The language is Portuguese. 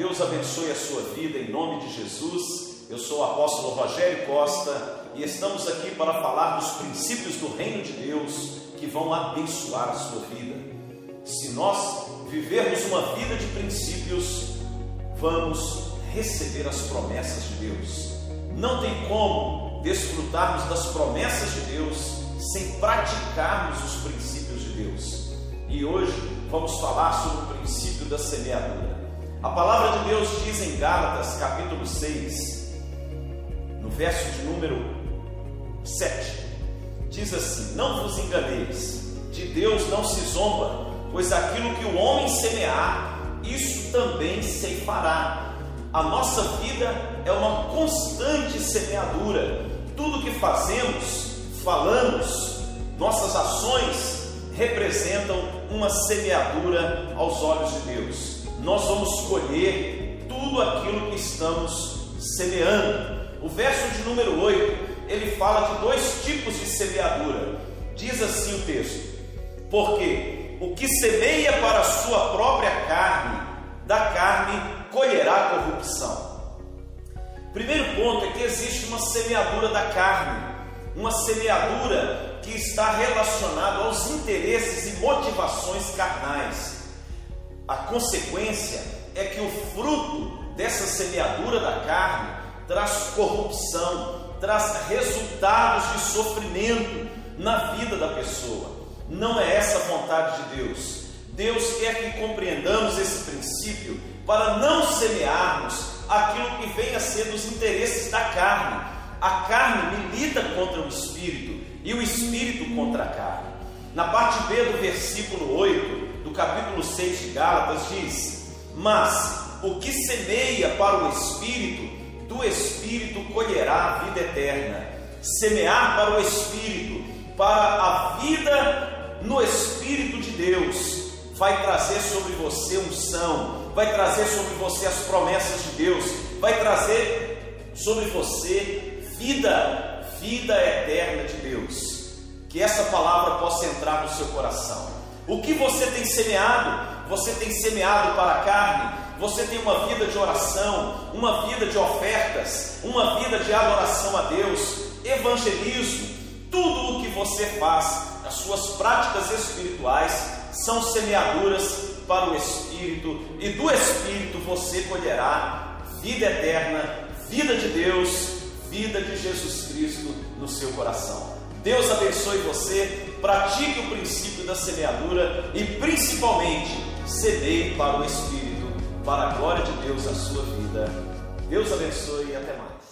Deus abençoe a sua vida em nome de Jesus. Eu sou o apóstolo Rogério Costa e estamos aqui para falar dos princípios do reino de Deus que vão abençoar a sua vida. Se nós vivermos uma vida de princípios, vamos receber as promessas de Deus. Não tem como desfrutarmos das promessas de Deus sem praticarmos os princípios de Deus. E hoje vamos falar sobre o princípio da semeadura. A palavra de Deus diz em Gálatas, capítulo 6, no verso de número 7, diz assim: Não vos enganeis, de Deus não se zomba, pois aquilo que o homem semear, isso também ceifará. A nossa vida é uma constante semeadura. Tudo que fazemos, falamos, nossas ações representam uma semeadura aos olhos de Deus. Nós vamos colher tudo aquilo que estamos semeando. O verso de número 8, ele fala de dois tipos de semeadura. Diz assim o texto: Porque o que semeia para a sua própria carne, da carne colherá corrupção. Primeiro ponto é que existe uma semeadura da carne, uma semeadura que está relacionada aos interesses e motivações carnais. Consequência é que o fruto dessa semeadura da carne traz corrupção, traz resultados de sofrimento na vida da pessoa. Não é essa a vontade de Deus. Deus quer que compreendamos esse princípio para não semearmos aquilo que vem a ser dos interesses da carne. A carne milita contra o espírito e o espírito contra a carne. Na parte B do versículo 8 do capítulo 6 de Gálatas diz: Mas o que semeia para o espírito, do espírito colherá a vida eterna. Semear para o espírito, para a vida no espírito de Deus, vai trazer sobre você unção, vai trazer sobre você as promessas de Deus, vai trazer sobre você vida, vida eterna de Deus. Que essa palavra possa entrar no seu coração. O que você tem semeado? Você tem semeado para a carne? Você tem uma vida de oração, uma vida de ofertas, uma vida de adoração a Deus, evangelismo, tudo o que você faz, as suas práticas espirituais são semeaduras para o Espírito, e do Espírito você colherá vida eterna, vida de Deus, vida de Jesus Cristo no seu coração. Deus abençoe você, pratique o princípio da semeadura e principalmente semeie para o Espírito, para a glória de Deus a sua vida. Deus abençoe e até mais.